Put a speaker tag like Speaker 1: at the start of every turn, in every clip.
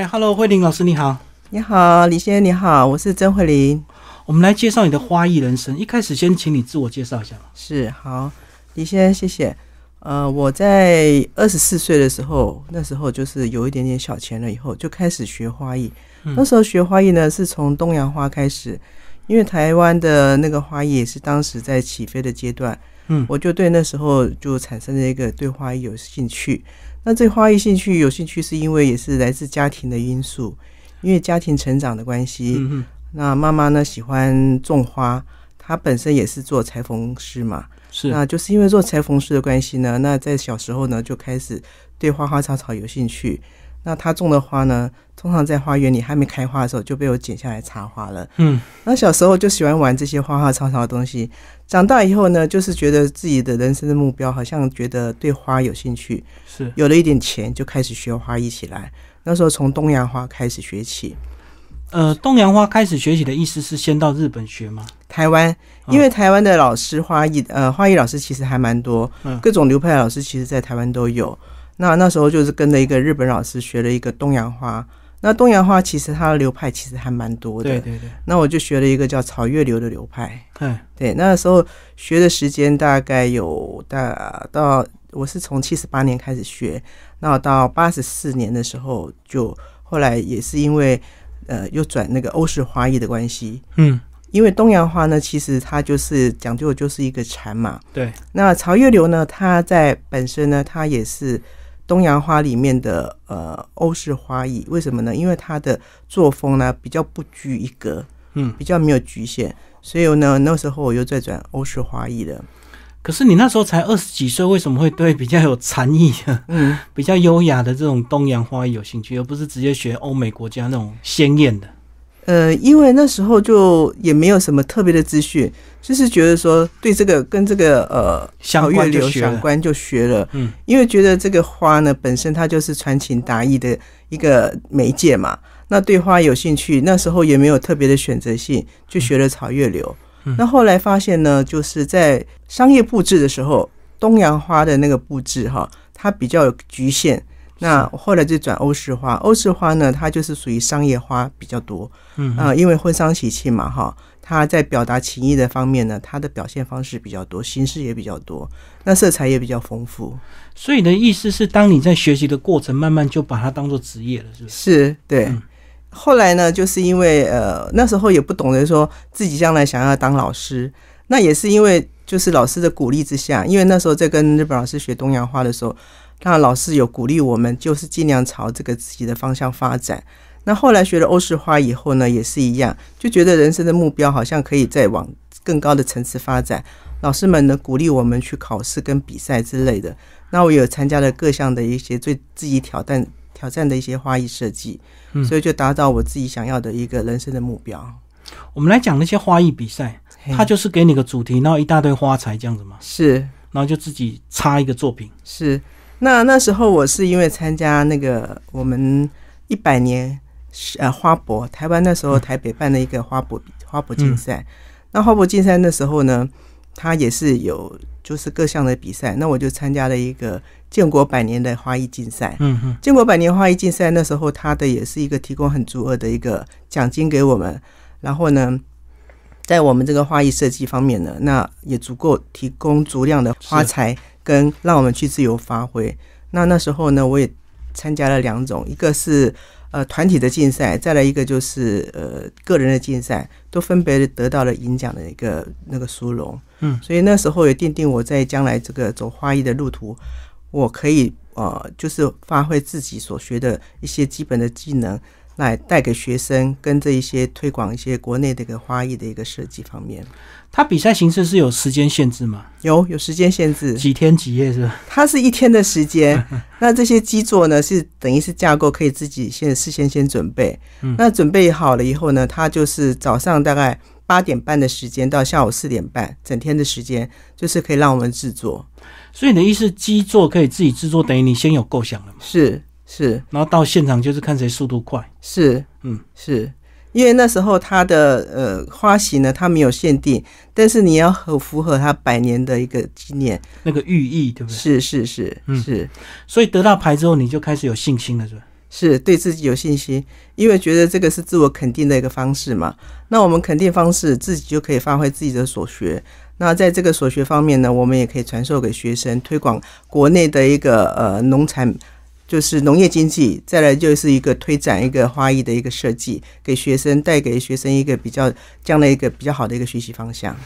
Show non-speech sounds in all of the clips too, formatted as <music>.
Speaker 1: 嗨，Hello，慧玲老师你好。
Speaker 2: 你好，李先生你好，我是曾慧玲。
Speaker 1: 我们来介绍你的花艺人生。一开始先请你自我介绍一下吧。
Speaker 2: 是，好，李先生谢谢。呃，我在二十四岁的时候，那时候就是有一点点小钱了，以后就开始学花艺。那时候学花艺呢，是从东洋花开始，因为台湾的那个花艺也是当时在起飞的阶段。嗯，我就对那时候就产生了一个对花艺有兴趣。那这花艺兴趣有兴趣，是因为也是来自家庭的因素，因为家庭成长的关系。那妈妈呢喜欢种花，她本身也是做裁缝师嘛。
Speaker 1: 是，
Speaker 2: 那就是因为做裁缝师的关系呢，那在小时候呢就开始对花花草草有兴趣。那他种的花呢，通常在花园里还没开花的时候就被我剪下来插花了。嗯，那小时候就喜欢玩这些花花草草的东西。长大以后呢，就是觉得自己的人生的目标，好像觉得对花有兴趣，
Speaker 1: 是
Speaker 2: 有了一点钱就开始学花艺起来。那时候从东洋花开始学起。
Speaker 1: 呃，东洋花开始学起的意思是先到日本学吗？
Speaker 2: 台湾，因为台湾的老师花艺，呃，花艺老师其实还蛮多，各种流派的老师其实在台湾都有。那那时候就是跟着一个日本老师学了一个东洋花。那东洋花其实它的流派其实还蛮多的，
Speaker 1: 对对对。
Speaker 2: 那我就学了一个叫草月流的流派。嗯，对，那时候学的时间大概有大到我是从七十八年开始学，那到八十四年的时候，就后来也是因为呃又转那个欧式花艺的关系。嗯，因为东洋花呢，其实它就是讲究就是一个禅嘛。
Speaker 1: 对。
Speaker 2: 那曹月流呢，它在本身呢，它也是。东洋花里面的呃欧式花艺，为什么呢？因为它的作风呢比较不拘一格，嗯，比较没有局限，所以呢那时候我又在转欧式花艺的。
Speaker 1: 可是你那时候才二十几岁，为什么会对比较有禅意的、嗯，<laughs> 比较优雅的这种东洋花艺有兴趣，而不是直接学欧美国家那种鲜艳的？
Speaker 2: 呃，因为那时候就也没有什么特别的资讯，就是觉得说对这个跟这个呃
Speaker 1: 小月
Speaker 2: 流相关就学了，嗯，因为觉得这个花呢本身它就是传情达意的一个媒介嘛，那对花有兴趣，那时候也没有特别的选择性，就学了草月流。那后来发现呢，就是在商业布置的时候，东洋花的那个布置哈，它比较有局限。那后来就转欧式花，欧式花呢，它就是属于商业花比较多，嗯啊，因为婚丧喜庆嘛，哈，它在表达情意的方面呢，它的表现方式比较多，形式也比较多，那色彩也比较丰富。
Speaker 1: 所以你的意思是，当你在学习的过程，慢慢就把它当做职业了，是不是？
Speaker 2: 是，对。后来呢，就是因为呃那时候也不懂得说自己将来想要当老师，那也是因为就是老师的鼓励之下，因为那时候在跟日本老师学东洋花的时候。那老师有鼓励我们，就是尽量朝这个自己的方向发展。那后来学了欧式花以后呢，也是一样，就觉得人生的目标好像可以再往更高的层次发展。老师们呢鼓励我们去考试跟比赛之类的。那我有参加了各项的一些最自己挑战挑战的一些花艺设计，所以就达到我自己想要的一个人生的目标。
Speaker 1: 我们来讲那些花艺比赛，它就是给你个主题，然后一大堆花材这样子嘛？
Speaker 2: 是，
Speaker 1: 然后就自己插一个作品。
Speaker 2: 是。那那时候我是因为参加那个我们一百年呃花博，台湾那时候台北办的一个花博花博竞赛。那花博竞赛那时候呢，它也是有就是各项的比赛。那我就参加了一个建国百年的花艺竞赛。嗯哼，建国百年花艺竞赛那时候它的也是一个提供很足额的一个奖金给我们。然后呢，在我们这个花艺设计方面呢，那也足够提供足量的花材。跟让我们去自由发挥。那那时候呢，我也参加了两种，一个是呃团体的竞赛，再来一个就是呃个人的竞赛，都分别得到了银奖的一个那个殊荣。嗯，所以那时候也奠定我在将来这个走花艺的路途，我可以呃就是发挥自己所学的一些基本的技能。来带给学生，跟这一些推广一些国内的一个花艺的一个设计方面。
Speaker 1: 它比赛形式是有时间限制吗？
Speaker 2: 有，有时间限制，
Speaker 1: 几天几夜是吧？
Speaker 2: 它是一天的时间。<laughs> 那这些基座呢，是等于是架构，可以自己先事先先准备。那准备好了以后呢，它就是早上大概八点半的时间到下午四点半，整天的时间就是可以让我们制作。
Speaker 1: 所以你的意思，基座可以自己制作，等于你先有构想了吗？
Speaker 2: 是。是，
Speaker 1: 然后到现场就是看谁速度快。
Speaker 2: 是，嗯，是因为那时候它的呃花型呢，它没有限定，但是你要很符合它百年的一个纪念
Speaker 1: 那个寓意，对不对？
Speaker 2: 是是是是，
Speaker 1: 所以得到牌之后，你就开始有信心了，是吧？
Speaker 2: 是对自己有信心，因为觉得这个是自我肯定的一个方式嘛。那我们肯定方式，自己就可以发挥自己的所学。那在这个所学方面呢，我们也可以传授给学生，推广国内的一个呃农产，就是农业经济。再来就是一个推展一个花艺的一个设计，给学生带给学生一个比较这样的一个比较好的一个学习方向。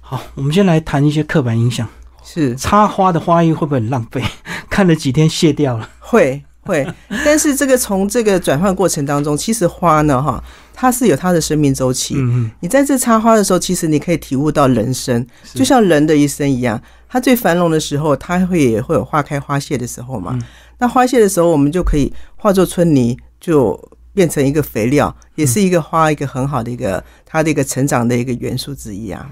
Speaker 1: 好，我们先来谈一些刻板印象。
Speaker 2: 是
Speaker 1: 插花的花艺会不会很浪费？<laughs> 看了几天卸掉了？
Speaker 2: 会会，但是这个从这个转换过程当中，其实花呢，哈，它是有它的生命周期。嗯嗯，你在这插花的时候，其实你可以体悟到人生，就像人的一生一样。它最繁荣的时候，它会也会有花开花谢的时候嘛。那花谢的时候，我们就可以化作春泥，就变成一个肥料，也是一个花一个很好的一个它的一个成长的一个元素之一啊。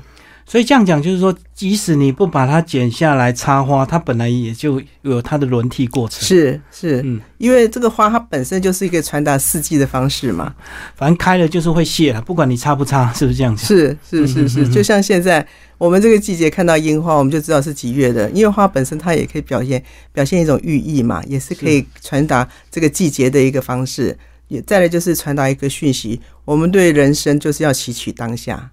Speaker 1: 所以这样讲就是说，即使你不把它剪下来插花，它本来也就有它的轮替过程。
Speaker 2: 是是，嗯，因为这个花它本身就是一个传达四季的方式嘛。
Speaker 1: 反正开了就是会谢了，不管你插不插，是不是这样子？
Speaker 2: 是是是是，就像现在我们这个季节看到樱花，我们就知道是几月的。因为花本身它也可以表现表现一种寓意嘛，也是可以传达这个季节的一个方式。也再来就是传达一个讯息，我们对人生就是要吸取当下。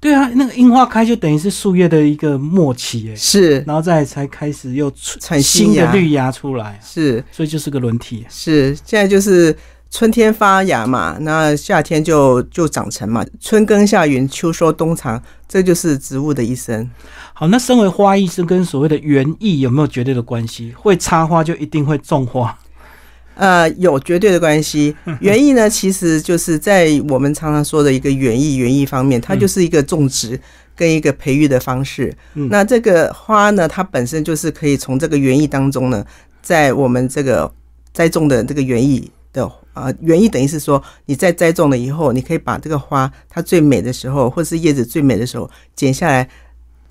Speaker 1: 对啊，那个樱花开就等于是树叶的一个末期，哎，
Speaker 2: 是，
Speaker 1: 然后再才开始又
Speaker 2: 产
Speaker 1: 新的绿芽出来，
Speaker 2: 是，
Speaker 1: 所以就是个轮替。
Speaker 2: 是，现在就是春天发芽嘛，那夏天就就长成嘛，春耕夏耘，秋收冬藏，这就是植物的一生。
Speaker 1: 好，那身为花艺师跟所谓的园艺有没有绝对的关系？会插花就一定会种花？
Speaker 2: 呃，有绝对的关系。园艺呢，其实就是在我们常常说的一个园艺园艺方面，它就是一个种植跟一个培育的方式。那这个花呢，它本身就是可以从这个园艺当中呢，在我们这个栽种的这个园艺的啊，园艺等于是说你在栽种了以后，你可以把这个花它最美的时候，或是叶子最美的时候剪下来。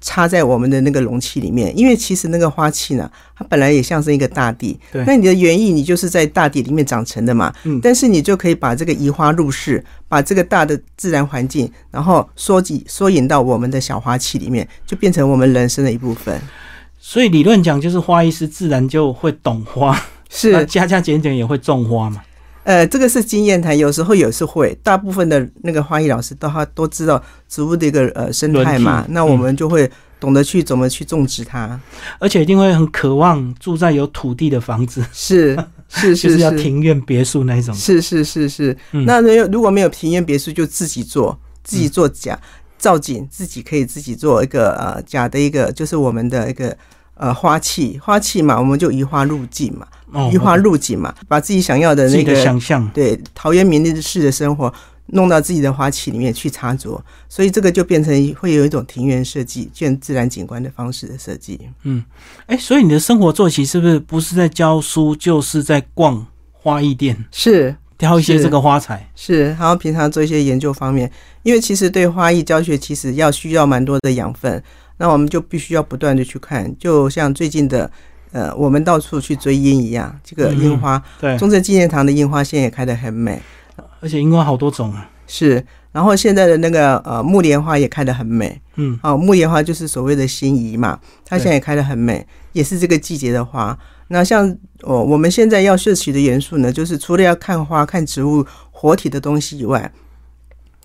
Speaker 2: 插在我们的那个容器里面，因为其实那个花器呢，它本来也像是一个大地。
Speaker 1: 对。
Speaker 2: 那你的园艺，你就是在大地里面长成的嘛。嗯。但是你就可以把这个移花入室，把这个大的自然环境，然后缩挤缩引到我们的小花器里面，就变成我们人生的一部分。
Speaker 1: 所以理论讲，就是花艺师自然就会懂花，
Speaker 2: 是
Speaker 1: 加加减减也会种花嘛。
Speaker 2: 呃，这个是经验谈，有时候也是会。大部分的那个花艺老师都他都知道植物的一个呃生态嘛，那我们就会懂得去怎么去种植它，
Speaker 1: 而且一定会很渴望住在有土地的房子，
Speaker 2: 是是是，<laughs>
Speaker 1: 要庭院别墅那种。
Speaker 2: 是是是是，那如如果没有庭院别墅，就自己做，自己做假造景，自己可以自己做一个呃假的一个，就是我们的一个。呃，花器花器嘛，我们就移花入境嘛，移花入境嘛，把自己想要的那个
Speaker 1: 想象，
Speaker 2: 对陶渊明的式的生活弄到自己的花器里面去插着，所以这个就变成会有一种庭园设计、建自然景观的方式的设计。
Speaker 1: 嗯，哎，所以你的生活作息是不是不是在教书，就是在逛花艺店，
Speaker 2: 是。
Speaker 1: 挑一些这个花材，
Speaker 2: 是，然后平常做一些研究方面，因为其实对花艺教学其实要需要蛮多的养分。那我们就必须要不断的去看，就像最近的，呃，我们到处去追樱一样，这个樱花，
Speaker 1: 对，
Speaker 2: 中正纪念堂的樱花现在也开得很美，
Speaker 1: 而且樱花好多种啊。
Speaker 2: 是，然后现在的那个呃木莲花也开得很美，
Speaker 1: 嗯，
Speaker 2: 哦，木莲花就是所谓的心仪嘛，它现在也开得很美，也是这个季节的花。那像哦，我们现在要摄取的元素呢，就是除了要看花、看植物活体的东西以外，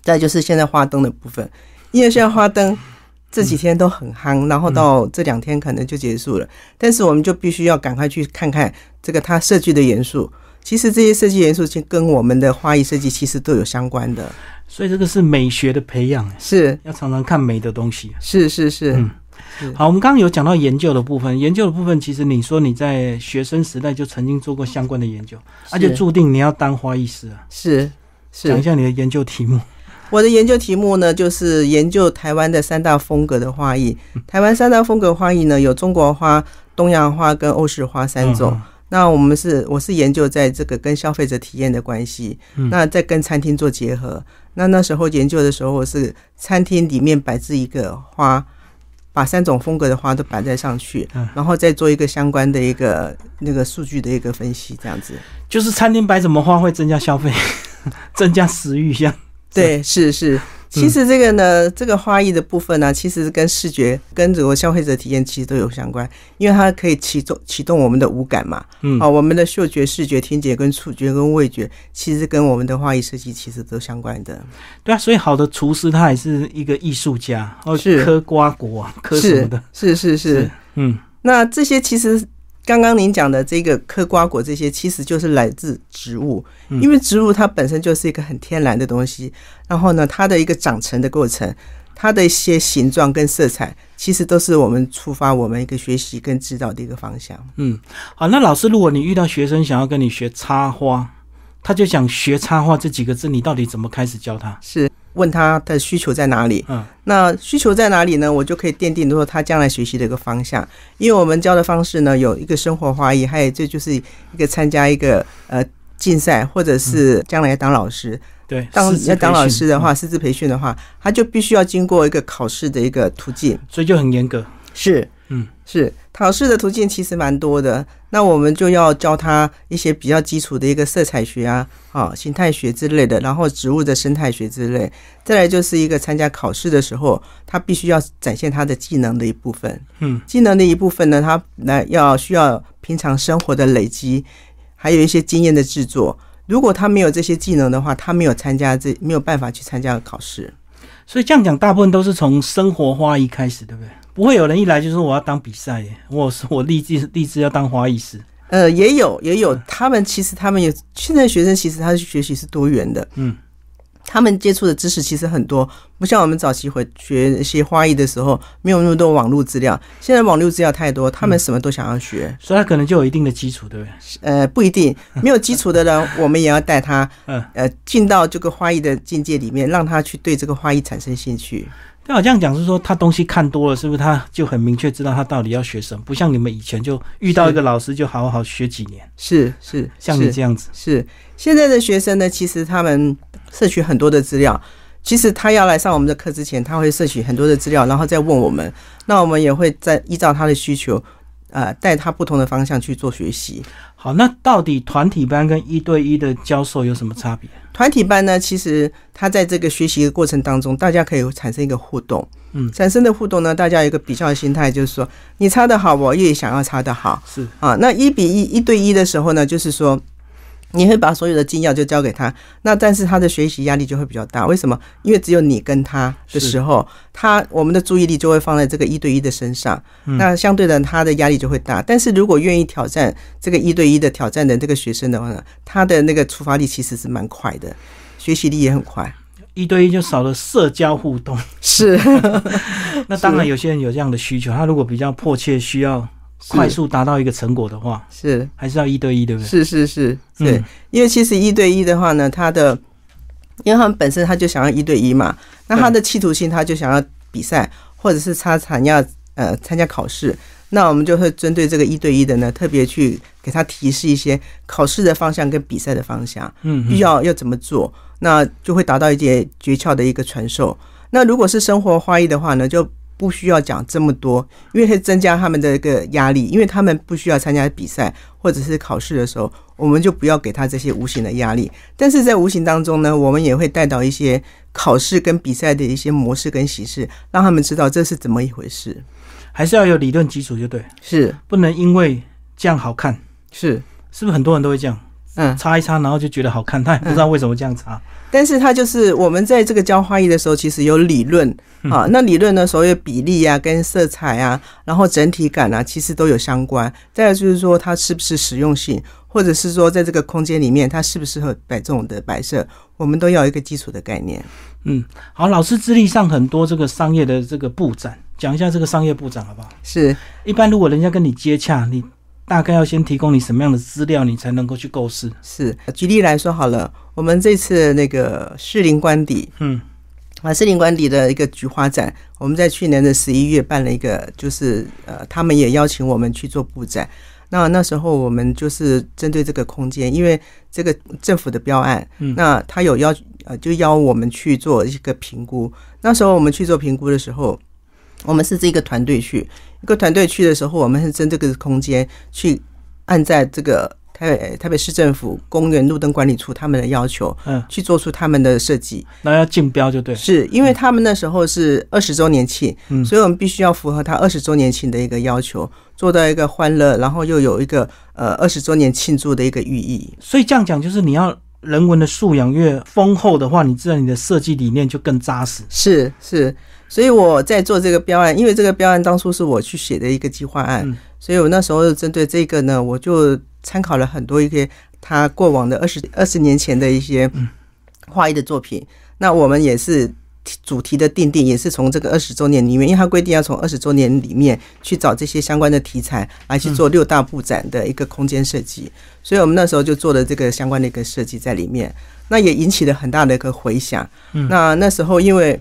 Speaker 2: 再就是现在花灯的部分，因为现在花灯。这几天都很夯，然后到这两天可能就结束了。但是我们就必须要赶快去看看这个它设计的元素。其实这些设计元素其实跟我们的花艺设计其实都有相关的。
Speaker 1: 所以这个是美学的培养，
Speaker 2: 是
Speaker 1: 要常常看美的东西。
Speaker 2: 是是是，嗯，
Speaker 1: 好，我们刚刚有讲到研究的部分，研究的部分其实你说你在学生时代就曾经做过相关的研究，而且注定你要当花艺师啊。
Speaker 2: 是是，
Speaker 1: 讲一下你的研究题目。
Speaker 2: 我的研究题目呢，就是研究台湾的三大风格的花艺。台湾三大风格花艺呢，有中国花、东洋花跟欧式花三种。那我们是，我是研究在这个跟消费者体验的关系，那再跟餐厅做结合。那那时候研究的时候，我是餐厅里面摆置一个花，把三种风格的花都摆在上去，然后再做一个相关的一个那个数据的一个分析，这样子。
Speaker 1: 就是餐厅摆什么花会增加消费，<laughs> 增加食欲，像。
Speaker 2: 对，是是，其实这个呢，这个花艺的部分呢，其实跟视觉、跟这个消费者体验其实都有相关，因为它可以启动启动我们的五感嘛。嗯，啊，我们的嗅觉、视觉、听觉、跟触觉、跟味觉，其实跟我们的花艺设计其实都相关的。
Speaker 1: 对啊，所以好的厨师他也是一个艺术家，哦，是。嗑瓜果啊，嗑什么的，
Speaker 2: 是是。是，嗯，那这些其实。刚刚您讲的这个嗑瓜果这些，其实就是来自植物，因为植物它本身就是一个很天然的东西。然后呢，它的一个长成的过程，它的一些形状跟色彩，其实都是我们触发我们一个学习跟指导的一个方向。
Speaker 1: 嗯，好，那老师，如果你遇到学生想要跟你学插花，他就想学插花这几个字，你到底怎么开始教他？
Speaker 2: 是。问他的需求在哪里？嗯，那需求在哪里呢？我就可以奠定说他将来学习的一个方向。因为我们教的方式呢，有一个生活花艺，还有这就是一个参加一个呃竞赛，或者是将来当老师。
Speaker 1: 对，
Speaker 2: 当要当老师的话，师资培训的话，他就必须要经过一个考试的一个途径，
Speaker 1: 所以就很严格。
Speaker 2: 是，嗯，是考试的途径其实蛮多的。那我们就要教他一些比较基础的一个色彩学啊、啊形态学之类的，然后植物的生态学之类。再来就是一个参加考试的时候，他必须要展现他的技能的一部分。嗯，技能的一部分呢，他来要需要平常生活的累积，还有一些经验的制作。如果他没有这些技能的话，他没有参加这没有办法去参加考试。
Speaker 1: 所以这样讲，大部分都是从生活花艺开始，对不对？不会有人一来就说我要当比赛耶，我是 <laughs> 我立志立志要当花艺师。
Speaker 2: 呃，也有也有，他们其实他们也现在学生其实他的学习是多元的，嗯。他们接触的知识其实很多，不像我们早期会学一些花艺的时候，没有那么多网络资料。现在网络资料太多，他们什么都想要学，
Speaker 1: 所以他可能就有一定的基础，对不对？
Speaker 2: 呃，不一定，<laughs> 没有基础的人，我们也要带他，呃，进到这个花艺的境界里面，让他去对这个花艺产生兴趣。
Speaker 1: 对我这样讲是说，他东西看多了，是不是他就很明确知道他到底要学什么？不像你们以前就遇到一个老师就好好学几年。
Speaker 2: 是是，
Speaker 1: 像你这样子。
Speaker 2: 是现在的学生呢，其实他们摄取很多的资料。其实他要来上我们的课之前，他会摄取很多的资料，然后再问我们。那我们也会再依照他的需求，呃，带他不同的方向去做学习。
Speaker 1: 好，那到底团体班跟一对一的教授有什么差别？
Speaker 2: 团体班呢，其实他在这个学习的过程当中，大家可以产生一个互动。嗯，产生的互动呢，大家有一个比较的心态，就是说你擦得好，我也想要擦得好。
Speaker 1: 是
Speaker 2: 啊，那一比一一对一的时候呢，就是说。你会把所有的精要就交给他，那但是他的学习压力就会比较大。为什么？因为只有你跟他的时候，他我们的注意力就会放在这个一对一的身上，那相对的他的压力就会大。但是如果愿意挑战这个一对一的挑战的这个学生的话呢，他的那个出发力其实是蛮快的，学习力也很快。
Speaker 1: 一对一就少了社交互动，
Speaker 2: 是。<laughs>
Speaker 1: 那当然有些人有这样的需求，他如果比较迫切需要。快速达到一个成果的话，
Speaker 2: 是。
Speaker 1: 还是要一对一，对不对？
Speaker 2: 是是是，对，因为其实一对一的话呢，他的，因为他们本身他就想要一对一嘛，那他的企图心他就想要比赛，或者是他想要呃参加考试，那我们就会针对这个一对一的呢，特别去给他提示一些考试的方向跟比赛的方向，嗯，必要要怎么做，那就会达到一些诀窍的一个传授。那如果是生活花艺的话呢，就不需要讲这么多，因为会增加他们的一个压力，因为他们不需要参加比赛或者是考试的时候，我们就不要给他这些无形的压力。但是在无形当中呢，我们也会带到一些考试跟比赛的一些模式跟形式，让他们知道这是怎么一回事。
Speaker 1: 还是要有理论基础就对，
Speaker 2: 是
Speaker 1: 不能因为这样好看，
Speaker 2: 是
Speaker 1: 是不是很多人都会这样？嗯，擦一擦，然后就觉得好看，他也不知道为什么这样擦。
Speaker 2: 但是它就是我们在这个教花艺的时候，其实有理论啊。那理论呢，所有比例啊、跟色彩啊，然后整体感啊，其实都有相关。再就是说，它是不是实用性，或者是说，在这个空间里面，它适不适合摆这种的摆设，我们都要一个基础的概念。
Speaker 1: 嗯，好，老师资历上很多这个商业的这个布展，讲一下这个商业布展好不好？
Speaker 2: 是
Speaker 1: 一般如果人家跟你接洽，你。大概要先提供你什么样的资料，你才能够去构思？
Speaker 2: 是，举例来说好了，我们这次那个士林官邸，嗯，啊，士林官邸的一个菊花展，我们在去年的十一月办了一个，就是呃，他们也邀请我们去做布展。那那时候我们就是针对这个空间，因为这个政府的标案，嗯那他有要呃，就邀我们去做一个评估。那时候我们去做评估的时候。我们是这个团队去，一个团队去的时候，我们是针这个空间去按在这个台北台北市政府公园路灯管理处他们的要求，
Speaker 1: 嗯，
Speaker 2: 去做出他们的设计。
Speaker 1: 那要竞标就对，
Speaker 2: 是因为他们那时候是二十周年庆，
Speaker 1: 嗯
Speaker 2: 所以我们必须要符合他二十周年庆的一个要求，做到一个欢乐，然后又有一个呃二十周年庆祝的一个寓意。
Speaker 1: 所以这样讲就是你要人文的素养越丰厚的话，你自然你的设计理念就更扎实。
Speaker 2: 是是，所以我在做这个标案，因为这个标案当初是我去写的一个计划案，
Speaker 1: 嗯
Speaker 2: 所以我那时候针对这个呢，我就参考了很多一些他过往的二十二十年前的一些画艺的作品。那我们也是题主题的定定，也是从这个二十周年里面，因为它规定要从二十周年里面去找这些相关的题材来去做六大布展的一个空间设计。所以我们那时候就做了这个相关的一个设计在里面，那也引起了很大的一个回响。那那时候因为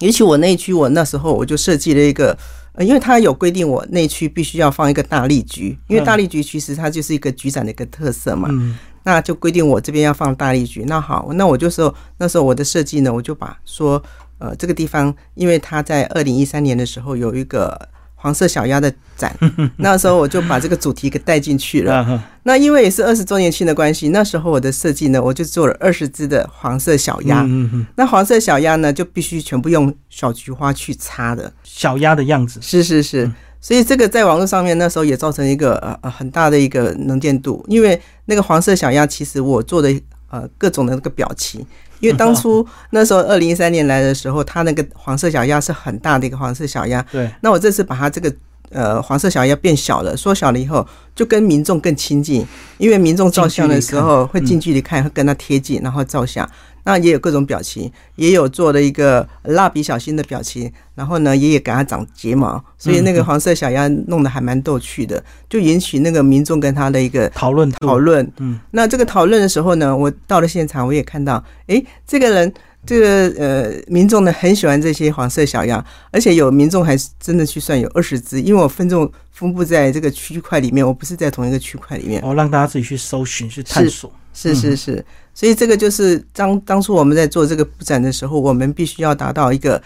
Speaker 2: 尤其我那一区，我那时候我就设计了一个，呃，因为它有规定，我那区必须要放一个大力菊，因为大力菊其实它就是一个局长的一个特色嘛，
Speaker 1: 嗯
Speaker 2: 那就规定我这边要放大力菊。那好，那我就说那时候我的设计呢，我就把说，呃，这个地方，因为它在二零一三年的时候有一个黄色小鸭的展，<laughs> 那时候我就把这个主题给带进去了。<laughs> 那因为也是二十周年庆的关系，那时候我的设计呢，我就做了二十只的黄色小鸭。
Speaker 1: 嗯嗯嗯，
Speaker 2: 那黄色小鸭呢，就必须全部用小菊花去插的。
Speaker 1: 小鸭的样子，
Speaker 2: 是是是，所以这个在网络上面那时候也造成一个呃呃很大的一个能见度，因为那个黄色小鸭其实我做的呃各种的那个表情。因为当初那时候二零一三年来的时候，它那个黄色小鸭是很大的一个黄色小鸭，
Speaker 1: 对，
Speaker 2: 那我这次把它这个呃黄色小鸭变小了，缩小了以后，就跟民众更亲近，因为民众照相的时候会近距离看，会跟它贴近，然后照相。那也有各种表情，也有做了一个蜡笔小新的表情，然后呢，也有给它长睫毛，所以那个黄色小鸭弄得还蛮逗趣的，就引起那个民众跟他的一个
Speaker 1: 讨论
Speaker 2: 讨论。
Speaker 1: 嗯，
Speaker 2: 那这个讨论的时候呢，我到了现场，我也看到，诶，这个人，这个呃，民众呢很喜欢这些黄色小鸭，而且有民众还是真的去算有二十只，因为我分众分布在这个区块里面，我不是在同一个区块里面。
Speaker 1: 哦，让大家自己去搜寻去探索。
Speaker 2: 是是是，所以这个就是当当初我们在做这个布展的时候，我们必须要达到一个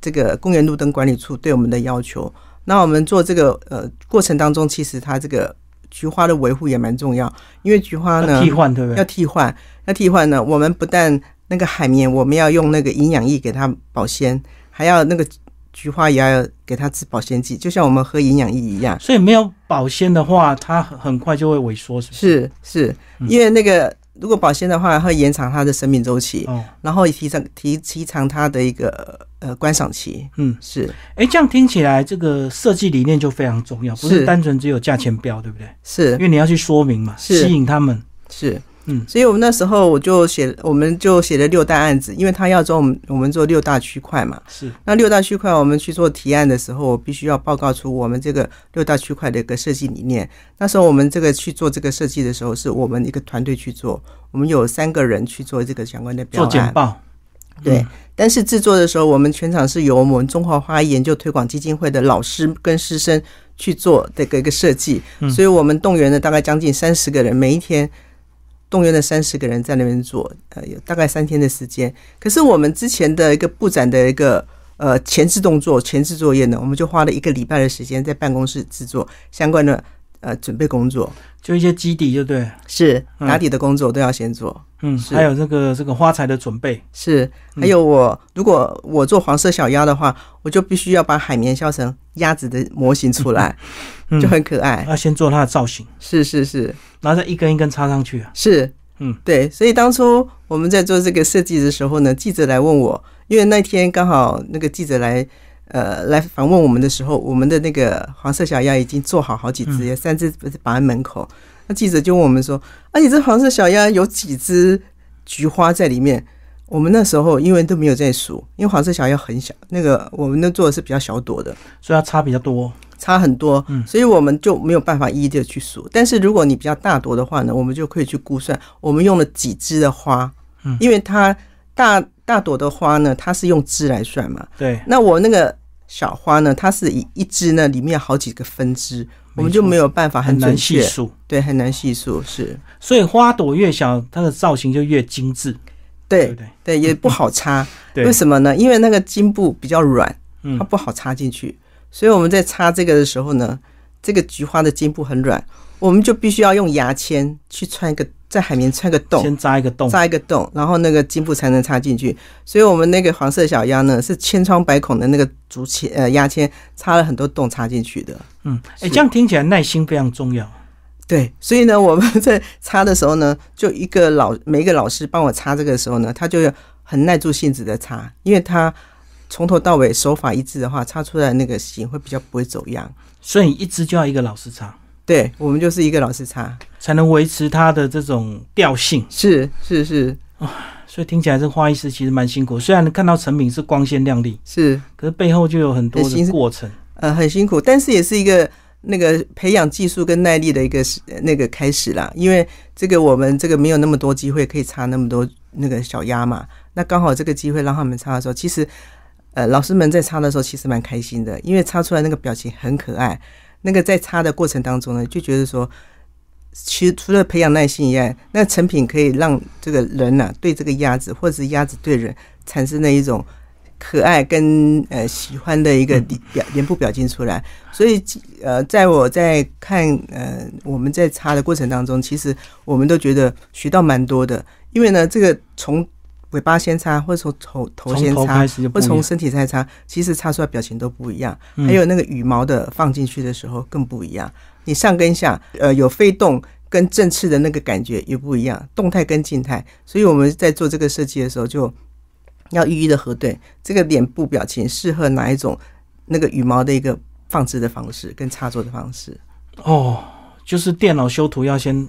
Speaker 2: 这个公园路灯管理处对我们的要求。那我们做这个呃过程当中，其实它这个菊花的维护也蛮重要，因为菊花呢
Speaker 1: 替换对不对要？
Speaker 2: 替换，要替换呢，我们不但那个海绵我们要用那个营养液给它保鲜，还要那个菊花也要给它吃保鲜剂，就像我们喝营养液一样。
Speaker 1: 所以没有保鲜的话，它很很快就会萎缩，是不是？
Speaker 2: 是是，因为那个如果保鲜的话，会延长它的生命周期，
Speaker 1: 哦，
Speaker 2: 然后提长提提长它的一个呃观赏期。
Speaker 1: 嗯，
Speaker 2: 是。
Speaker 1: 哎，这样听起来，这个设计理念就非常重要，不是
Speaker 2: 是。
Speaker 1: 单纯只有价钱标，对不对？
Speaker 2: 是。
Speaker 1: 因为你要去说明嘛，吸引他们。
Speaker 2: 是，
Speaker 1: 嗯，
Speaker 2: 所以我们那时候我就写，我们就写了六大案子，因为他要做我们我们做六大区块嘛。
Speaker 1: 是，
Speaker 2: 那六大区块我们去做提案的时候，我必须要报告出我们这个六大区块的一个设计理念。那时候我们这个去做这个设计的时候，是我们一个团队去做，我们有三个人去做这个相关的标案。
Speaker 1: 做简报。
Speaker 2: 对，但是制作的时候，我们全场是由我们中华花艺研究推广基金会的老师跟师生去做这个一个设计，所以我们动员了大概将近三十个人，每一天动员了三十个人在那边做，呃，有大概三天的时间。可是我们之前的一个布展的一个呃前置动作、前置作业呢，我们就花了一个礼拜的时间在办公室制作相关的呃准备工作，
Speaker 1: 就一些基底，就对，
Speaker 2: 是
Speaker 1: 嗯
Speaker 2: 打底的工作都要先做。
Speaker 1: 嗯，
Speaker 2: 是
Speaker 1: 还有这个这个花材的准备，
Speaker 2: 是，还有我如果我做黄色小鸭的话，我就必须要把海绵削成鸭子的模型出来，
Speaker 1: 嗯
Speaker 2: 就很可爱。
Speaker 1: 要先做它的造型，
Speaker 2: 是是是
Speaker 1: 然后再一根一根插上去啊。
Speaker 2: 是，
Speaker 1: 嗯，
Speaker 2: 对。所以当初我们在做这个设计的时候呢，记者来问我，因为那天刚好那个记者来。呃，来访问我们的时候，我们的那个黄色小鸭已经做好好几只，有三只摆在门口。那记者就问我们说：“啊，你这黄色小鸭有几只菊花在里面？”我们那时候因为都没有在数，因为黄色小鸭很小，那个我们那做的是比较小朵的，
Speaker 1: 所以它差比较多。
Speaker 2: 差很多，
Speaker 1: 嗯
Speaker 2: 所以我们就没有办法一一的去数。但是如果你比较大朵的话呢，我们就可以去估算我们用了几枝的花，
Speaker 1: 嗯
Speaker 2: 因为它大大朵的花呢，它是用枝来算嘛。
Speaker 1: 对，
Speaker 2: 那我那个小花呢，它是一一支呢里面有好几个分支，我们就没有办法
Speaker 1: 很难
Speaker 2: 准确，
Speaker 1: 细数。
Speaker 2: 对，很难细数，是
Speaker 1: 所以花朵越小，它的造型就越精致，对
Speaker 2: 对也不好插。<laughs>
Speaker 1: 对
Speaker 2: 为什么呢？因为那个茎部比较软，
Speaker 1: 嗯
Speaker 2: 它不好插进去，所以我们在插这个的时候呢，这个菊花的茎部很软，我们就必须要用牙签去穿一个在海绵穿个洞，
Speaker 1: 先扎一个洞，
Speaker 2: 扎一个洞，然后那个茎部才能插进去。所以我们那个黄色小鸭呢，是千疮百孔的那个竹签呃牙签插了很多洞插进去的。
Speaker 1: 嗯，哎，这样听起来耐心非常重要。
Speaker 2: 对，所以呢，我们在插的时候呢，就一个老每一个老师帮我插这个时候呢，他就要很耐住性子的插，因为他从头到尾手法一致的话，插出来那个形会比较不会走样。
Speaker 1: 所以一支就要一个老师插，
Speaker 2: 对我们就是一个老师擦，
Speaker 1: 才能维持它的这种调性。
Speaker 2: 是是是
Speaker 1: 啊，所以听起来这花艺师其实蛮辛苦。虽然看到成品是光鲜亮丽，
Speaker 2: 是，
Speaker 1: 可是背后就有很多的过程。
Speaker 2: 呃，很辛苦，但是也是一个。那个培养技术跟耐力的一个那个开始啦，因为这个我们这个没有那么多机会可以插那么多那个小鸭嘛，那刚好这个机会让他们插的时候，其实呃老师们在擦的时候其实蛮开心的，因为擦出来那个表情很可爱。那个在插的过程当中呢，就觉得说，其实除了培养耐心以外，那成品可以让这个人呐对这个鸭子，或者是鸭子对人产生的一种。可爱跟呃喜欢的一个表脸部表情出来，所以呃，在我在看呃我们在擦的过程当中，其实我们都觉得学到蛮多的。因为呢，这个从尾巴先擦，或者从头头先擦，或从身体再擦，其实擦出来表情都不一样。还有那个羽毛的放进去的时候更不一样。你上跟下，呃，有飞动跟振翅的那个感觉也不一样，动态跟静态。所以我们在做这个设计的时候就。要一一的核对这个脸部表情适合哪一种那个羽毛的一个放置的方式跟插座的方式
Speaker 1: 哦，就是电脑修图要先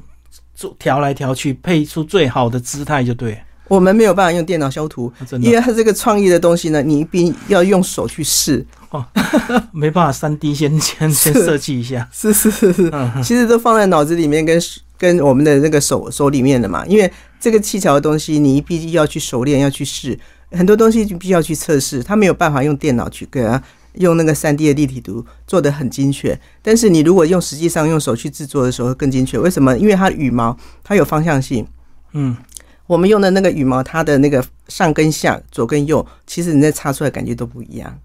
Speaker 1: 做调来调去，配出最好的姿态就对。
Speaker 2: 我们没有办法用电脑修图，因为它这个创意的东西呢，你一定要用手去试
Speaker 1: 哦，<laughs> 没办法三 D 先先先设计一下，<laughs>
Speaker 2: 是是是是，其实都放在脑子里面跟跟我们的那个手手里面的嘛，因为这个技巧的东西你必须要去熟练要去试。很多东西就必须要去测试，他没有办法用电脑去给它用那个三 D 的立体图做的很精确。但是你如果用实际上用手去制作的时候更精确，为什么？因为它羽毛它有方向性。
Speaker 1: 嗯，
Speaker 2: 我们用的那个羽毛，它的那个上跟下、左跟右，其实你在擦出来感觉都不一样。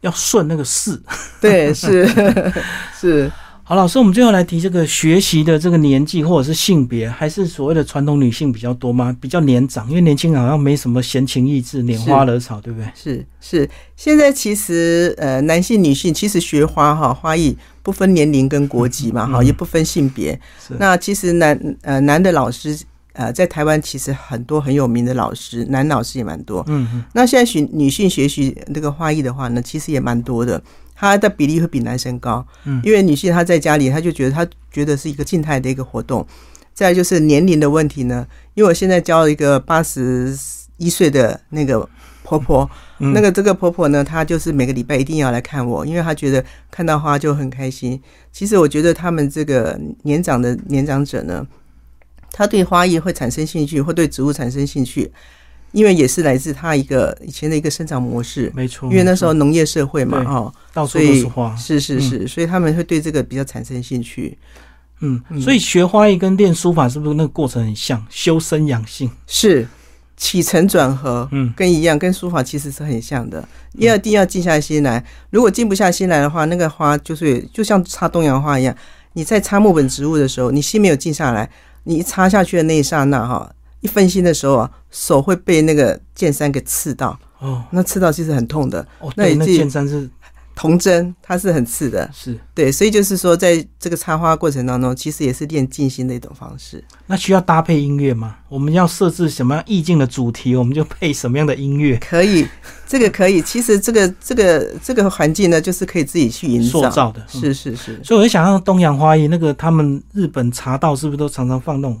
Speaker 1: 要顺那个势，
Speaker 2: 对，是 <laughs> 是。
Speaker 1: 好，老师，我们最后来提这个学习的这个年纪或者是性别，还是所谓的传统女性比较多吗？比较年长，因为年轻人好像没什么闲情逸致，拈花惹草，对不对？
Speaker 2: 是是，现在其实呃，男性、女性其实学花哈，花艺不分年龄跟国籍嘛，哈，也不分性别。那其实男呃男的老师呃，在台湾其实很多很有名的老师，男老师也蛮多。
Speaker 1: 嗯嗯。
Speaker 2: 那现在学女性学习那个花艺的话呢，其实也蛮多的。她的比例会比男生高，
Speaker 1: 嗯，
Speaker 2: 因为女性她在家里，她就觉得她觉得是一个静态的一个活动。再就是年龄的问题呢，因为我现在教一个八十一岁的那个婆婆，那个这个婆婆呢，她就是每个礼拜一定要来看我，因为她觉得看到花就很开心。其实我觉得他们这个年长的年长者呢，他对花艺会产生兴趣，会对植物产生兴趣。因为也是来自他一个以前的一个生长模式，
Speaker 1: 没错。
Speaker 2: 因为那时候农业社会嘛，哈，
Speaker 1: 到处都是花，
Speaker 2: 是是是，所以他们会对这个比较产生兴趣。
Speaker 1: 嗯，所以学花艺跟练书法是不是那个过程很像？修身养性
Speaker 2: 是起承转合，
Speaker 1: 嗯，
Speaker 2: 跟一样，跟书法其实是很像的。要一定要静下心来，如果静不下心来的话，那个花就是就像插东洋花一样。你在插木本植物的时候，你心没有静下来，你一插下去的那一刹那，哈。一分心的时候啊，手会被那个剑山给刺到
Speaker 1: 哦，
Speaker 2: 那刺到其实很痛的。
Speaker 1: 哦，那那剑山是
Speaker 2: 铜针，它是很刺的。
Speaker 1: 是
Speaker 2: 对，所以就是说，在这个插花过程当中，其实也是练静心的一种方式。
Speaker 1: 那需要搭配音乐吗？我们要设置什么样意境的主题，我们就配什么样的音乐？
Speaker 2: 可以，这个可以。其实这个这个这个环境呢，就是可以自己去营
Speaker 1: 造的。
Speaker 2: 是是是。
Speaker 1: 所以我就想，像东洋花艺那个，他们日本茶道是不是都常常放那种？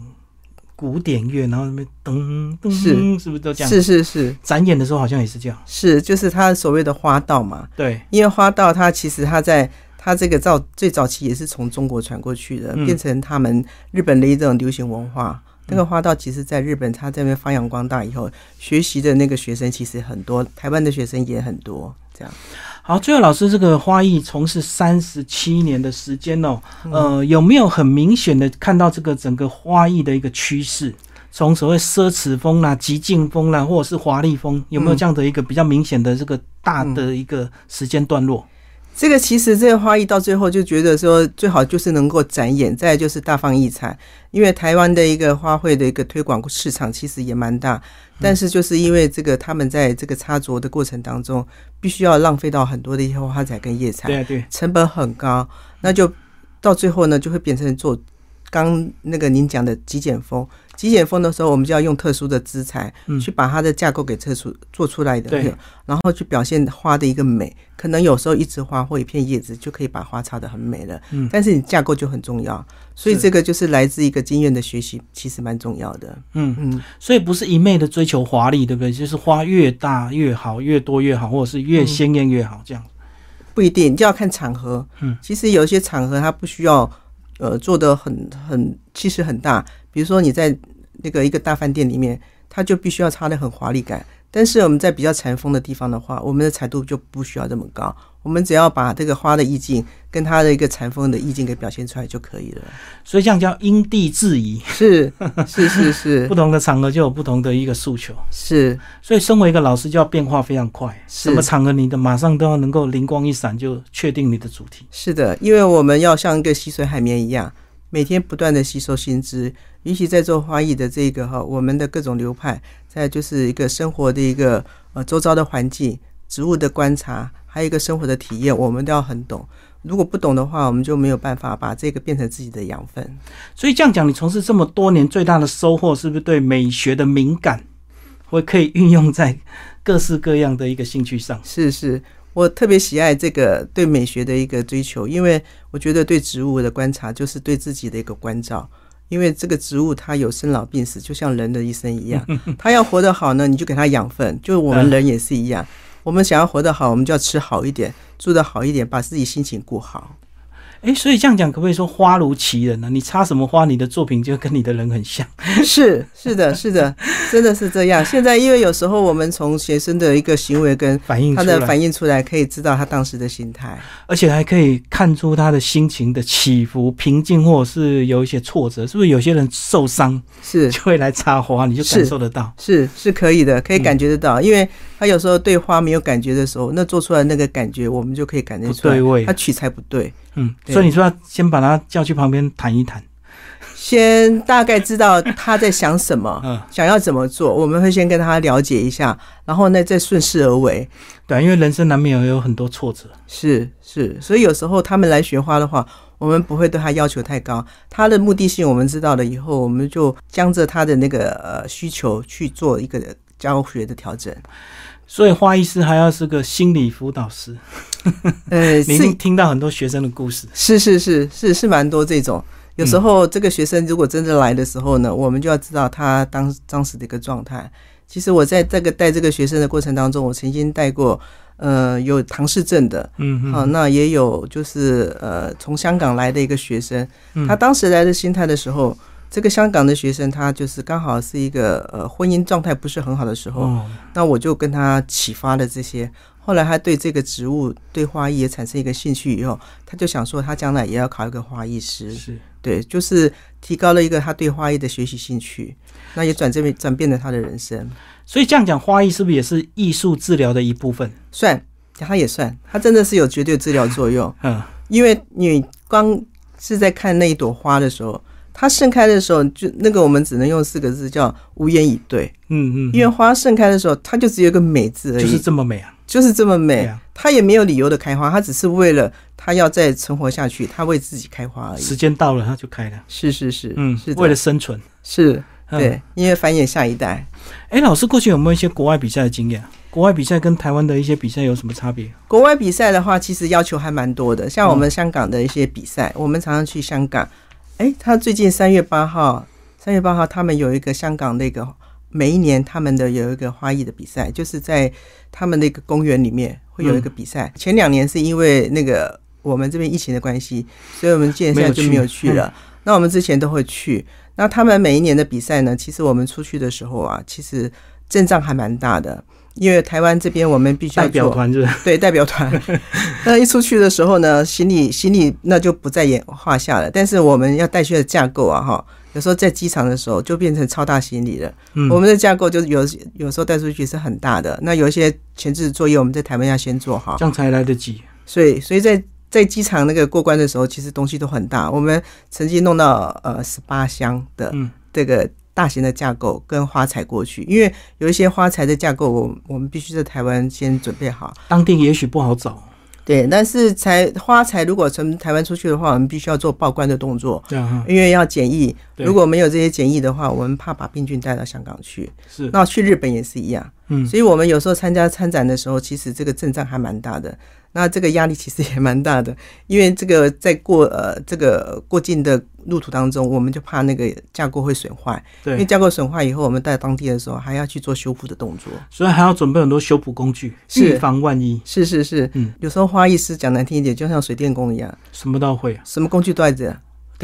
Speaker 1: 古典乐，然后那边噔噔，是是不是都这样？
Speaker 2: 是是是，
Speaker 1: 展演的时候好像也是这样。
Speaker 2: 是，就是他所谓的花道嘛。
Speaker 1: 对，
Speaker 2: 因为花道它其实它在它这个早最早期也是从中国传过去的，变成他们日本的一种流行文化。那个花道其实在日本，他这边发扬光大以后，学习的那个学生其实很多，台湾的学生也很多，这样。
Speaker 1: 好，最后老师，这个花艺从事三十七年的时间哦，呃，有没有很明显的看到这个整个花艺的一个趋势？从所谓奢侈风啦、极尽风啦，或者是华丽风，有没有这样的一个比较明显的这个大的一个时间段落？
Speaker 2: 这个其实这个花艺到最后就觉得说，最好就是能够展演，再就是大放异彩。因为台湾的一个花卉的一个推广市场其实也蛮大，但是就是因为这个他们在这个插着的过程当中，必须要浪费到很多的一些花材跟叶材，
Speaker 1: 对对，
Speaker 2: 成本很高，那就到最后呢，就会变成做刚那个您讲的极简风。极简风的时候，我们就要用特殊的资材去把它的架构给测出做出来的，
Speaker 1: 对，
Speaker 2: 然后去表现花的一个美。可能有时候一枝花或一片叶子就可以把花插的很美了，嗯，但是你架构就很重要，所以这个就是来自一个经验的学习，其实蛮重要的，
Speaker 1: 嗯。嗯，所以不是一昧的追求华丽，对不对？就是花越大越好，越多越好，或者是越鲜艳越好，这样。
Speaker 2: 不一定，就要看场合，嗯，其实有一些场合它不需要，呃，做的很很气势很大。比如说你在那个一个大饭店里面，它就必须要擦的很华丽感。但是我们在比较禅风的地方的话，我们的彩度就不需要这么高。我们只要把这个花的意境跟它的一个禅风的意境给表现出来就可以了。
Speaker 1: 所以这样叫因地制宜，
Speaker 2: 是是是是，<laughs>
Speaker 1: 不同的场合就有不同的一个诉求。
Speaker 2: 是，
Speaker 1: 所以身为一个老师就要变化非常快，什么场合你的马上都要能够灵光一闪就确定你的主题。
Speaker 2: 是的，因为我们要像一个吸水海绵一样。每天不断的吸收新知，尤其在做花艺的这个哈，我们的各种流派，再就是一个生活的一个呃周遭的环境、植物的观察，还有一个生活的体验，我们都要很懂。如果不懂的话，我们就没有办法把这个变成自己的养分。
Speaker 1: 所以这样讲，你从事这么多年，最大的收获是不是对美学的敏感，会可以运用在各式各样的一个兴趣上？
Speaker 2: 是是。我特别喜爱这个对美学的一个追求，因为我觉得对植物的观察就是对自己的一个关照。因为这个植物它有生老病死，就像人的一生一样，<laughs> 它要活得好呢，你就给它养分。就我们人也是一样，我们想要活得好，我们就要吃好一点，住得好一点，把自己心情过好。
Speaker 1: 哎，所以这样讲可不可以说花如其人呢？你插什么花，你的作品就跟你的人很像。<laughs>
Speaker 2: 是是的，是的，真的是这样。现在因为有时候我们从学生的一个行为跟
Speaker 1: 反应，
Speaker 2: 他的反应出来，可以知道他当时的心态，
Speaker 1: 而且还可以看出他的心情的起伏、平静，或者是有一些挫折。是不是有些人受伤
Speaker 2: 是
Speaker 1: 就会来插花，你就感受得到？
Speaker 2: 是是可以的，可以感觉得到。因为他有时候对花没有感觉的时候，那做出来那个感觉，我们就可以感觉出来，他取材不对。
Speaker 1: 嗯，所以你说要先把他叫去旁边谈一谈，
Speaker 2: 先大概知道他在想什么，<laughs> 嗯，想要怎么做，我们会先跟他了解一下，然后呢再顺势而为。
Speaker 1: 对，因为人生难免有有很多挫折，
Speaker 2: 是是，所以有时候他们来学花的话，我们不会对他要求太高，他的目的性我们知道了以后，我们就将着他的那个呃需求去做一个教学的调整。
Speaker 1: 所以花艺师还要是个心理辅导师，<laughs>
Speaker 2: 呃，<laughs>
Speaker 1: 你听到很多学生的故事，
Speaker 2: 是是是是是蛮多这种。有时候这个学生如果真的来的时候呢，我们就要知道他当当时的一个状态。其实我在这个带这个学生的过程当中，我曾经带过，呃，有唐氏症的，嗯，好，那也有就是呃从香港来的一个学生，他当时来的心态的时候。这个香港的学生，他就是刚好是一个呃婚姻状态不是很好的时候，那我就跟他启发了这些。后来他对这个植物、对花艺也产生一个兴趣以后，他就想说他将来也要考一个花艺师。
Speaker 1: 是，
Speaker 2: 对，就是提高了一个他对花艺的学习兴趣，那也转这边转变了他的人生。
Speaker 1: 所以这样讲，花艺是不是也是艺术治疗的一部分？
Speaker 2: 算，他也算，他真的是有绝对治疗作用。嗯，因为你光是在看那一朵花的时候。它盛开的时候，就那个我们只能用四个字叫无言以对。嗯嗯，因为花盛开的时候，它就只有一个美字而已，
Speaker 1: 就是这么美啊，
Speaker 2: 就是这么美。它也没有理由的开花，它只是为了它要再存活下去，它为自己开花而已。
Speaker 1: 时间到了，它就开了。
Speaker 2: 是是是，
Speaker 1: 嗯，是为了生存。
Speaker 2: 是，对，因为繁衍下一代。
Speaker 1: 哎，老师过去有没有一些国外比赛的经验？国外比赛跟台湾的一些比赛有什么差别？
Speaker 2: 国外比赛的话，其实要求还蛮多的。像我们香港的一些比赛，我们常常去香港。哎，他最近三月八号，三月八号他们有一个香港那个每一年他们的有一个花艺的比赛，就是在他们那个公园里面会有一个比赛。前两年是因为那个我们这边疫情的关系，所以我们现在就没有去了。那我们之前都会去。那他们每一年的比赛呢，其实我们出去的时候啊，其实阵仗还蛮大的。因为台湾这边我们必须
Speaker 1: 代表团是
Speaker 2: 对代表团，<laughs> 那一出去的时候呢，行李行李那就不在眼话下了。但是我们要带去的架构啊，哈，有时候在机场的时候就变成超大行李了。我们的架构就是有有时候带出去是很大的。那有一些前置作业我们在台湾要先做好，
Speaker 1: 这样才来得及。
Speaker 2: 所以所以在在机场那个过关的时候，其实东西都很大。我们曾经弄到呃十八箱的
Speaker 1: 嗯
Speaker 2: 这个大型的架构跟花材过去，因为有一些花材的架构，我我们必须在台湾先准备好。
Speaker 1: 当地也许不好找，
Speaker 2: 对，但是材花材如果从台湾出去的话，我们必须要做报关的动作，
Speaker 1: 对、啊，
Speaker 2: 因为要检疫。
Speaker 1: 对。
Speaker 2: 如果没有这些检疫的话，我们怕把病菌带到香港去。
Speaker 1: 是，
Speaker 2: 那去日本也是一样，
Speaker 1: 嗯。
Speaker 2: 所以我们有时候参加参展的时候，其实这个阵仗还蛮大的。那这个压力其实也蛮大的，因为这个在过呃这个过境的路途当中，我们就怕那个架构会损坏，因为，架构损坏以后，我们到当地的时候还要去做修复的动作。
Speaker 1: 所以还要准备很多修补工具，
Speaker 2: 是。
Speaker 1: 预防万一，
Speaker 2: 是是是，
Speaker 1: 嗯，
Speaker 2: 有时候花艺师讲难听一点，就像水电工一样，
Speaker 1: 什么都会啊。
Speaker 2: 什么工具都在这。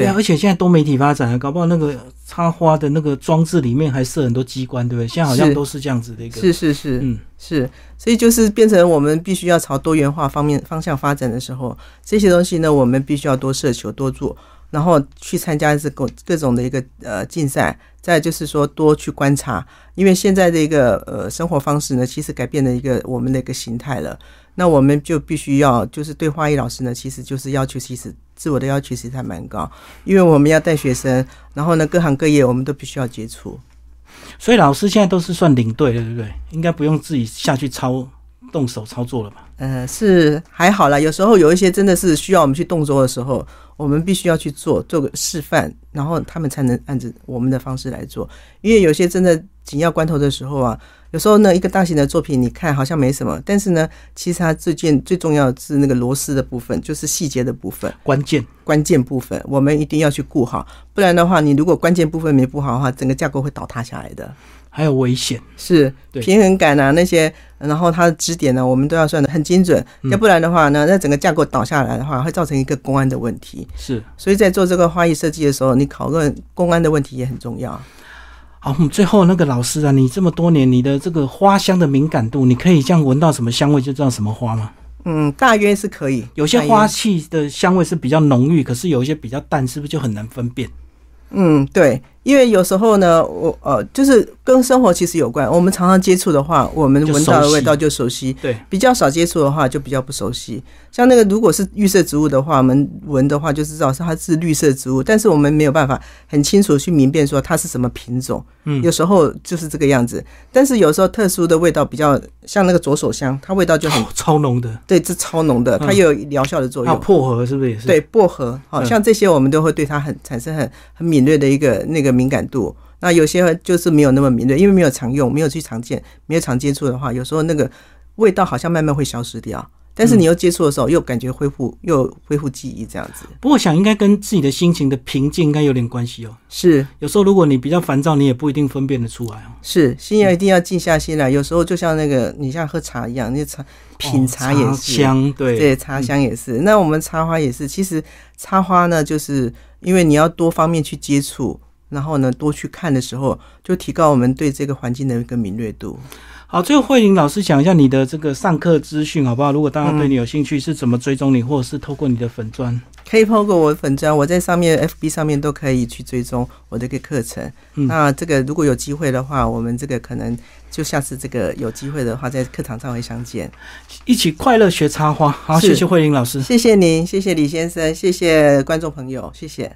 Speaker 1: 对啊，而且现在多媒体发展了，搞不好那个插花的那个装置里面还设很多机关，对不对？现在好像都是这样子的一个，
Speaker 2: 是是是，
Speaker 1: 嗯，
Speaker 2: 是，所以就是变成我们必须要朝多元化方面方向发展的时候，这些东西呢，我们必须要多奢求多做，然后去参加这各各种的一个呃竞赛，再就是说多去观察，因为现在的一个呃生活方式呢，其实改变了一个我们的一个形态了。那我们就必须要就是对花艺老师呢，其实就是要求其实自我的要求其实还蛮高，因为我们要带学生，然后呢各行各业我们都必须要接触。
Speaker 1: 所以老师现在都是算领队的，对不对？应该不用自己下去操动手操作了吧？
Speaker 2: 呃，是还好啦。有时候有一些真的是需要我们去动作的时候，我们必须要去做做个示范，然后他们才能按着我们的方式来做。因为有些真的紧要关头的时候啊，有时候呢，一个大型的作品你看好像没什么，但是呢，其实它最件最重要的是那个螺丝的部分，就是细节的部分。
Speaker 1: 关键
Speaker 2: 关键部分我们一定要去顾好，不然的话，你如果关键部分没顾好的话，整个架构会倒塌下来的。
Speaker 1: 还有危险，
Speaker 2: 是平衡感啊那些，然后它的支点呢，我们都要算的很精准，
Speaker 1: 嗯
Speaker 2: 要不然的话呢，那整个架构倒下来的话，会造成一个公安的问题。
Speaker 1: 是。
Speaker 2: 所以在做这个花艺设计的时候，你讨论公安的问题也很重要。
Speaker 1: 好，我们最后那个老师啊，你这么多年，你的这个花香的敏感度，你可以这样闻到什么香味就知道什么花吗？
Speaker 2: 嗯，大约是可以。
Speaker 1: 有些花气的香味是比较浓郁，可是有一些比较淡，是不是就很难分辨？
Speaker 2: 嗯，对，因为有时候呢，我呃，就是跟生活其实有关。我们常常接触的话，我们闻到的味道就熟悉；
Speaker 1: 对，
Speaker 2: 比较少接触的话，就比较不熟悉。像那个如果是绿色植物的话，我们闻的话就知道是它是绿色植物，但是我们没有办法很清楚去明辨说它是什么品种。
Speaker 1: 嗯
Speaker 2: 有时候就是这个样子，但是有时候特殊的味道比较像那个左手香，它味道就很
Speaker 1: 哦，超浓的，
Speaker 2: 对，这超浓的，它
Speaker 1: 嗯
Speaker 2: 也有疗效的作
Speaker 1: 用有。薄荷是不是也是？
Speaker 2: 对，薄荷，好、
Speaker 1: 嗯
Speaker 2: 像这些我们都会对它很产生很很敏锐的一个那个敏感度。那有些就是没有那么敏锐，因为没有常用，没有去常见，没有常接触的话，有时候那个味道好像慢慢会消失掉。但是你又接触的时候，又感觉恢复，又恢复记忆这样子。
Speaker 1: 不过想应该跟自己的心情的平静应该有点关系哦。
Speaker 2: 是
Speaker 1: 有时候如果你比较烦躁，你也不一定分辨得出来哦。
Speaker 2: 是，心要一定要静下心来。有时候就像那个你像喝茶一样，那茶品茶也。
Speaker 1: 香，对
Speaker 2: 对，茶香也是。那我们插花也是，其实插花呢，就是因为你要多方面去接触，然后呢多去看的时候，就提高我们对这个环境的一个敏锐度。
Speaker 1: 好，最后慧玲老师讲一下你的这个上课资讯好不好？如果大家对你有兴趣，是怎么追踪你，或者是透过你的粉砖？
Speaker 2: 可以透过我的粉砖，我在上面 FB 上面都可以去追踪我的一个课程。
Speaker 1: 嗯
Speaker 2: 那这个如果有机会的话，我们这个可能就下次这个有机会的话，在课堂上会相见。
Speaker 1: 一起快乐学插花。好，
Speaker 2: 是
Speaker 1: 谢谢慧玲老师。
Speaker 2: 谢谢您，谢谢李先生，谢谢观众朋友，谢谢。